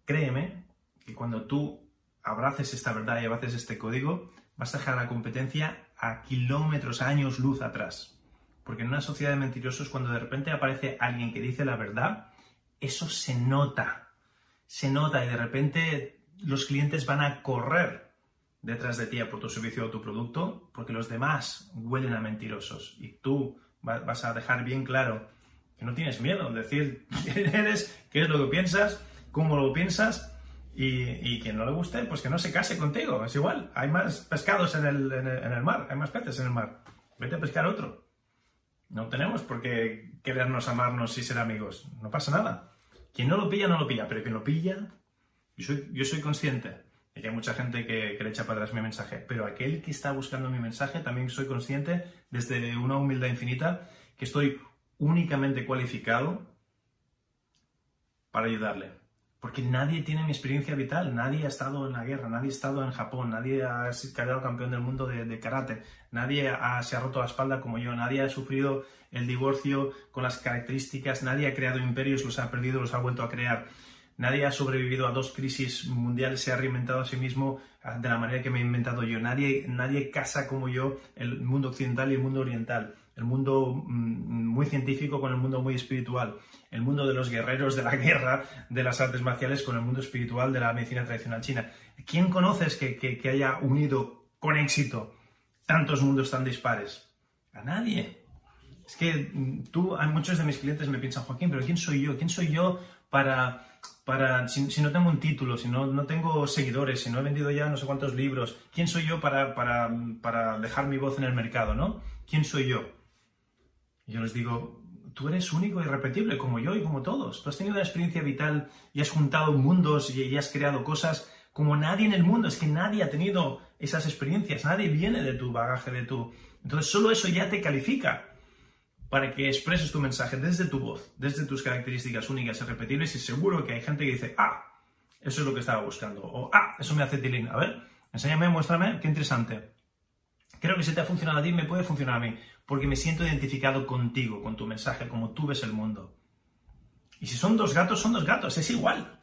créeme que cuando tú abraces esta verdad y abraces este código, vas a dejar la competencia a kilómetros, años luz atrás. Porque en una sociedad de mentirosos, cuando de repente aparece alguien que dice la verdad, eso se nota. Se nota y de repente los clientes van a correr detrás de ti por tu servicio o tu producto, porque los demás huelen a mentirosos. Y tú vas a dejar bien claro que no tienes miedo, decir quién eres, qué es lo que piensas, cómo lo piensas y, y quien no le guste, pues que no se case contigo, es igual, hay más pescados en el, en el mar, hay más peces en el mar, vete a pescar otro. No tenemos por qué querernos, amarnos y ser amigos, no pasa nada. Quien no lo pilla, no lo pilla, pero quien lo pilla, yo yo soy consciente y que hay mucha gente que, le echa para atrás mi mensaje, pero aquel que está buscando mi mensaje también soy consciente desde una humildad infinita que estoy únicamente cualificado para ayudarle. Porque nadie tiene mi experiencia vital, nadie ha estado en la guerra, nadie ha estado en Japón, nadie ha quedado campeón del mundo de, karate, nadie se ha roto la espalda como yo, nadie ha sufrido el divorcio con las características, nadie ha creado imperios, los ha perdido, los ha vuelto a crear. Nadie ha sobrevivido a dos crisis mundiales, se ha reinventado a sí mismo ah, de la manera que me he inventado yo. Nadie, nadie casa como yo el mundo occidental y el mundo oriental. El mundo mm, muy científico con el mundo muy espiritual. El mundo de los guerreros de la [LAUGHS] guerra, de las artes marciales con el mundo espiritual de la medicina tradicional china. ¿Quién conoces que, que haya unido con éxito tantos mundos tan dispares? A nadie. Es que mm, tú, hay muchos de mis clientes me piensan, Joaquín, pero ¿quién soy yo? ¿Quién soy yo para, para si, no tengo un título, si no, no tengo seguidores, si no he vendido ya no sé cuántos libros? ¿Quién soy yo para, para, para dejar mi voz en el mercado, no? ¿Quién soy yo? Y yo les digo, tú eres único y irrepetible, como yo y como todos. Tú has tenido una experiencia vital y has juntado mundos y, has creado cosas como nadie en el mundo. Es que nadie ha tenido esas experiencias, nadie viene de tu bagaje, de tu... Entonces solo eso ya te califica para que expreses tu mensaje desde tu voz, desde tus características únicas y repetibles y seguro que hay gente que dice, ah, eso es lo que estaba buscando, o ah, eso me hace tilín. A ver, enséñame, muéstrame, qué interesante. Creo que si te ha funcionado a ti, me puede funcionar a mí porque me siento identificado contigo, con tu mensaje, como tú ves el mundo. Y si son dos gatos, son dos gatos, es igual.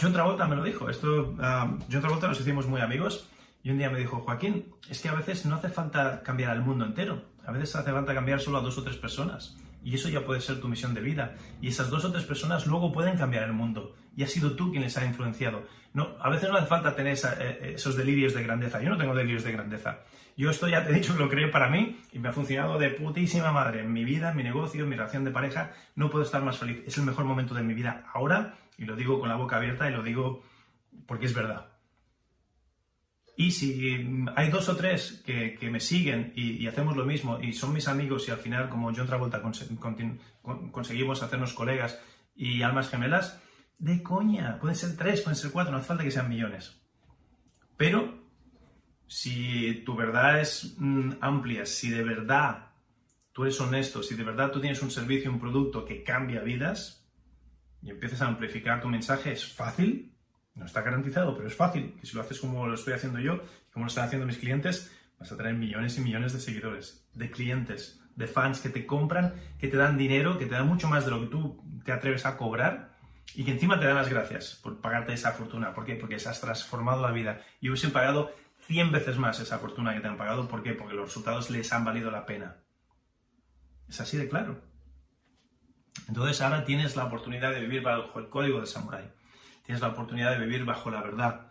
John Travolta me lo dijo, esto, uh, John Travolta nos hicimos muy amigos y un día me dijo, Joaquín, es que a veces no hace falta cambiar al mundo entero, a veces hace falta cambiar solo a dos o tres personas. Y eso ya puede ser tu misión de vida. Y esas dos o tres personas luego pueden cambiar el mundo. Y ha sido tú quien les ha influenciado. No, a veces no hace falta tener eh, esos delirios de grandeza. Yo no tengo delirios de grandeza. Yo esto ya te he dicho que lo creo para mí y me ha funcionado de putísima madre. En mi vida, en mi negocio, en mi relación de pareja, no puedo estar más feliz. Es el mejor momento de mi vida ahora y lo digo con la boca abierta y lo digo porque es verdad. Y si hay dos o tres que, me siguen y, hacemos lo mismo y son mis amigos y al final, como John Travolta, conseguimos hacernos colegas y almas gemelas, de coña, pueden ser tres, pueden ser cuatro, no hace falta que sean millones. Pero si tu verdad es mm, amplia, si de verdad tú eres honesto, si de verdad tú tienes un servicio, un producto que cambia vidas y empiezas a amplificar tu mensaje, es fácil, no está garantizado, pero es fácil, que si lo haces como lo estoy haciendo yo, como lo están haciendo mis clientes, vas a tener millones y millones de seguidores, de clientes, de fans que te compran, que te dan dinero, que te dan mucho más de lo que tú te atreves a cobrar y que encima te dan las gracias por pagarte esa fortuna. ¿Por qué? Porque has transformado la vida y hubiesen pagado 100 veces más esa fortuna que te han pagado. ¿Por qué? Porque los resultados les han valido la pena. Es así de claro. Entonces ahora tienes la oportunidad de vivir bajo el código de Samurai. Tienes la oportunidad de vivir bajo la verdad.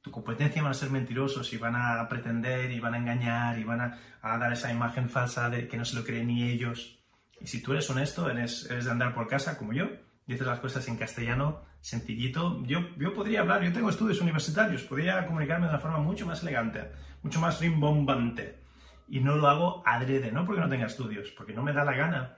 Tu competencia van a ser mentirosos y van a pretender y van a engañar y van a, dar esa imagen falsa de que no se lo creen ni ellos. Y si tú eres honesto, eres, eres de andar por casa como yo, dices las cosas en castellano, sencillito. Yo, yo podría hablar, yo tengo estudios universitarios, podría comunicarme de una forma mucho más elegante, mucho más rimbombante. Y no lo hago adrede, no porque no tenga estudios, porque no me da la gana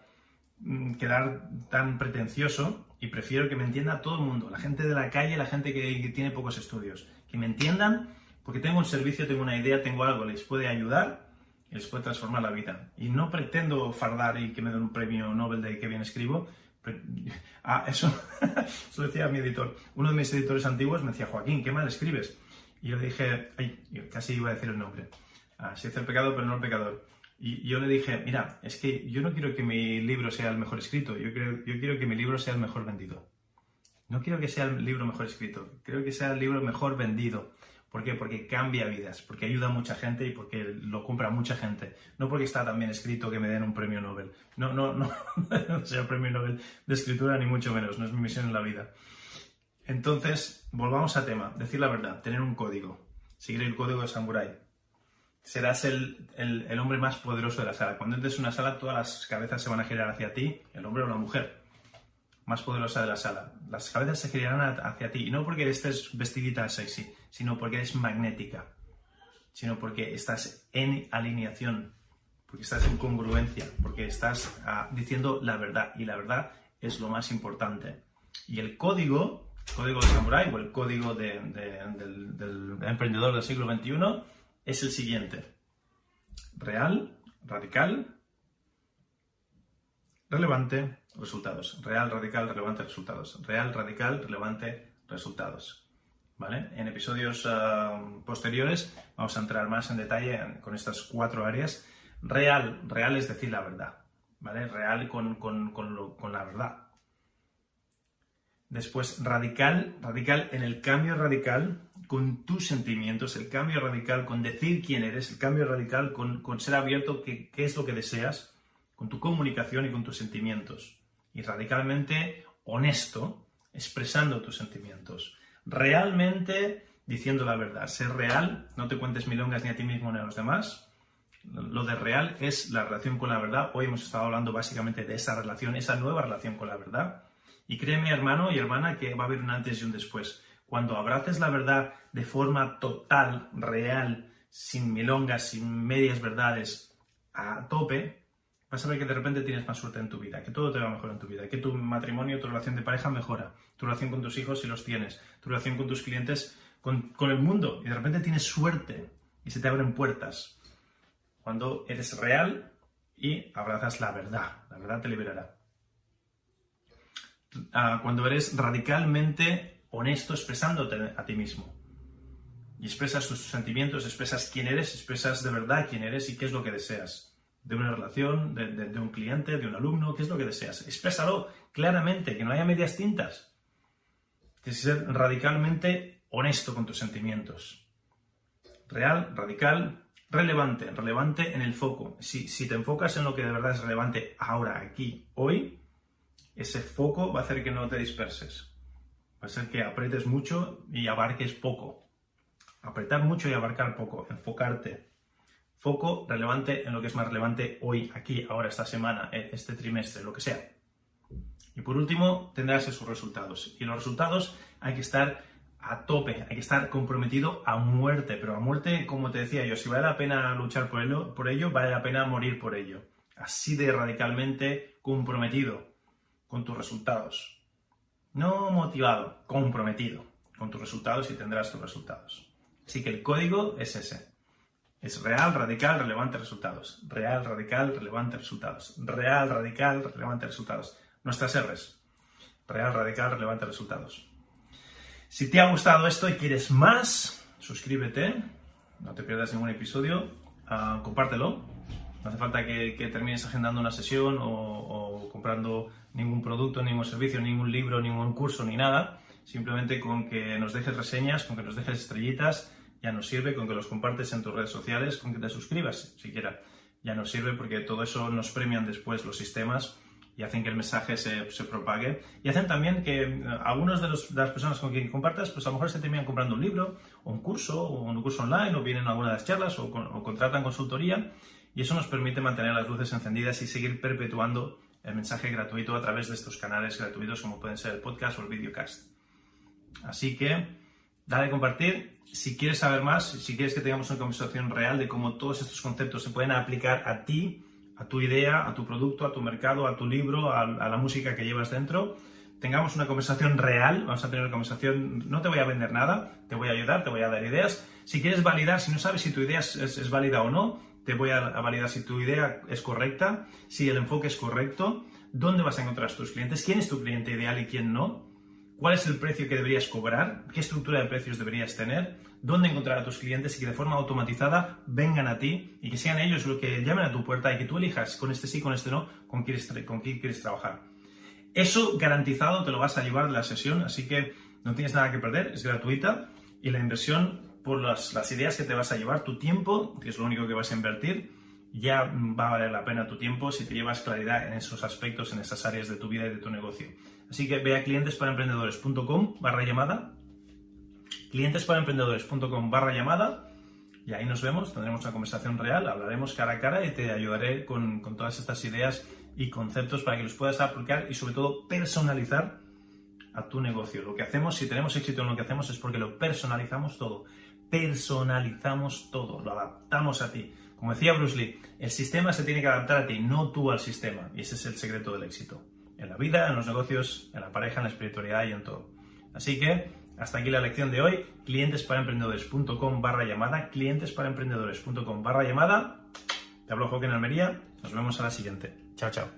quedar tan pretencioso y prefiero que me entienda todo el mundo, la gente de la calle, la gente que, tiene pocos estudios, que me entiendan porque tengo un servicio, tengo una idea, tengo algo, les puede ayudar y les puede transformar la vida. Y no pretendo fardar y que me den un premio Nobel de que bien escribo, [LAUGHS] Ah, eso, [LAUGHS] eso decía mi editor. Uno de mis editores antiguos me decía, Joaquín, qué mal escribes. Y yo dije, ay, casi iba a decir el nombre. Ah, se hace el pecado, pero no el pecador. Y yo le dije, mira, es que yo no quiero que mi libro sea el mejor escrito, yo, yo quiero que mi libro sea el mejor vendido. No quiero que sea el libro mejor escrito, creo que sea el libro mejor vendido. ¿Por qué? Porque cambia vidas, porque ayuda a mucha gente y porque lo compra mucha gente. No porque está tan bien escrito que me den un premio Nobel. No, no, no, [LAUGHS] no sea premio Nobel de escritura, ni mucho menos. No es mi misión en la vida. Entonces, volvamos a tema. Decir la verdad, tener un código. Seguir el código de Samurai. Serás el, el hombre más poderoso de la sala. Cuando entres en una sala, todas las cabezas se van a girar hacia ti, el hombre o la mujer más poderosa de la sala. Las cabezas se girarán hacia ti, y no porque estés vestidita sexy, sino porque eres magnética, sino porque estás en alineación, porque estás en congruencia, porque estás ah, diciendo la verdad, y la verdad es lo más importante. Y el código, el código de Samurai o el código del emprendedor del siglo XXI es el siguiente. Real, radical, relevante, resultados. Real, radical, relevante, resultados. Real, radical, relevante, resultados. ¿Vale? En episodios ah, posteriores vamos a entrar más en detalle con estas cuatro áreas. Real, real es decir la verdad. ¿Vale? Real con, con, con la verdad. Después, radical, radical en el cambio radical con tus sentimientos, el cambio radical con decir quién eres, el cambio radical con, con ser abierto, qué, qué es lo que deseas, con tu comunicación y con tus sentimientos y radicalmente honesto, expresando tus sentimientos. Realmente diciendo la verdad. Ser real, no te cuentes milongas ni a ti mismo ni a los demás. Lo de real es la relación con la verdad. Hoy hemos estado hablando básicamente de esa relación, esa nueva relación con la verdad. Y créeme, hermano y hermana, que va a haber un antes y un después. Cuando abraces la verdad de forma total, real, sin milongas, sin medias verdades, a tope, vas a ver que de repente tienes más suerte en tu vida, que todo te va mejor en tu vida, que tu matrimonio, tu relación de pareja mejora, tu relación con tus hijos si los tienes, tu relación con tus clientes, con, con el mundo, y de repente tienes suerte y se te abren puertas. Cuando eres real y abrazas la verdad, la verdad te liberará. Ah, cuando eres radicalmente honesto expresándote a ti mismo. Y expresas tus sentimientos, expresas quién eres, expresas de verdad quién eres y qué es lo que deseas de una relación, de, un cliente, de un alumno, qué es lo que deseas. Exprésalo claramente, que no haya medias tintas. Tienes que ser radicalmente honesto con tus sentimientos. Real, radical, relevante, relevante en el foco. Si, si te enfocas en lo que de verdad es relevante ahora, aquí, hoy, ese foco va a hacer que no te disperses. Va a hacer que apretes mucho y abarques poco. Apretar mucho y abarcar poco. Enfocarte foco relevante en lo que es más relevante hoy, aquí, ahora, esta semana, eh, este trimestre, lo que sea. Y por último, tendrás esos resultados. Y los resultados hay que estar a tope, hay que estar comprometido a muerte, pero a muerte, como te decía yo, si vale la pena luchar por ello, por ello vale la pena morir por ello. Así de radicalmente comprometido con tus resultados. No motivado, comprometido con tus resultados y tendrás tus resultados. Así que el código es ese. Es real, radical, relevante, resultados. Real, radical, relevante, resultados. Real, radical, relevante, resultados. Nuestras R's. Real, radical, relevante, resultados. Si te ha gustado esto y quieres más, suscríbete. No te pierdas ningún episodio. Ah, compártelo. No hace falta que, termines agendando una sesión o, o comprando ningún producto, ningún servicio, ningún libro, ningún curso, ni nada. Simplemente con que nos dejes reseñas, con que nos dejes estrellitas ya nos sirve con que los compartes en tus redes sociales, con que te suscribas siquiera. Ya nos sirve porque todo eso nos premian después los sistemas y hacen que el mensaje se, se propague. Y hacen también que eh, algunos de, las personas con quien compartas, pues a lo mejor se terminan comprando un libro, o un curso, o un curso online, o vienen a alguna de las charlas, o contratan consultoría. Y eso nos permite mantener las luces encendidas y seguir perpetuando el mensaje gratuito a través de estos canales gratuitos como pueden ser el podcast o el videocast. Así que dale a compartir. Si quieres saber más, si quieres que tengamos una conversación real de cómo todos estos conceptos se pueden aplicar a ti, a tu idea, a tu producto, a tu mercado, a tu libro, a, la música que llevas dentro, tengamos una conversación real, vamos a tener una conversación, no te voy a vender nada, te voy a ayudar, te voy a dar ideas. Si quieres validar, si no sabes si tu idea es, válida o no, te voy a, a, validar si tu idea es correcta, si el enfoque es correcto, dónde vas a encontrar a tus clientes, quién es tu cliente ideal y quién no cuál es el precio que deberías cobrar, qué estructura de precios deberías tener, dónde encontrar a tus clientes y que de forma automatizada vengan a ti y que sean ellos los que llamen a tu puerta y que tú elijas con este sí, con este no, con quién con quién quieres trabajar. Eso garantizado te lo vas a llevar de la sesión, así que no tienes nada que perder, es gratuita y la inversión por las, ideas que te vas a llevar, tu tiempo, que es lo único que vas a invertir, ya va a valer la pena tu tiempo si te llevas claridad en esos aspectos, en esas áreas de tu vida y de tu negocio. Así que ve a clientesparaemprendedores.com barra llamada, clientesparaemprendedores.com barra llamada y ahí nos vemos, tendremos una conversación real, hablaremos cara a cara y te ayudaré con, con todas estas ideas y conceptos para que los puedas aplicar y sobre todo personalizar a tu negocio. Lo que hacemos, si tenemos éxito en lo que hacemos, es porque lo personalizamos todo. Personalizamos todo, lo adaptamos a ti. Como decía Bruce Lee, el sistema se tiene que adaptar a ti, no tú al sistema. Y ese es el secreto del éxito en la vida, en los negocios, en la pareja, en la espiritualidad y en todo. Así que hasta aquí la lección de hoy. Clientesparaemprendedores.com barra llamada. Clientesparaemprendedores.com barra llamada. Te hablo Joaquín Almería. Nos vemos a la siguiente. Chao, chao.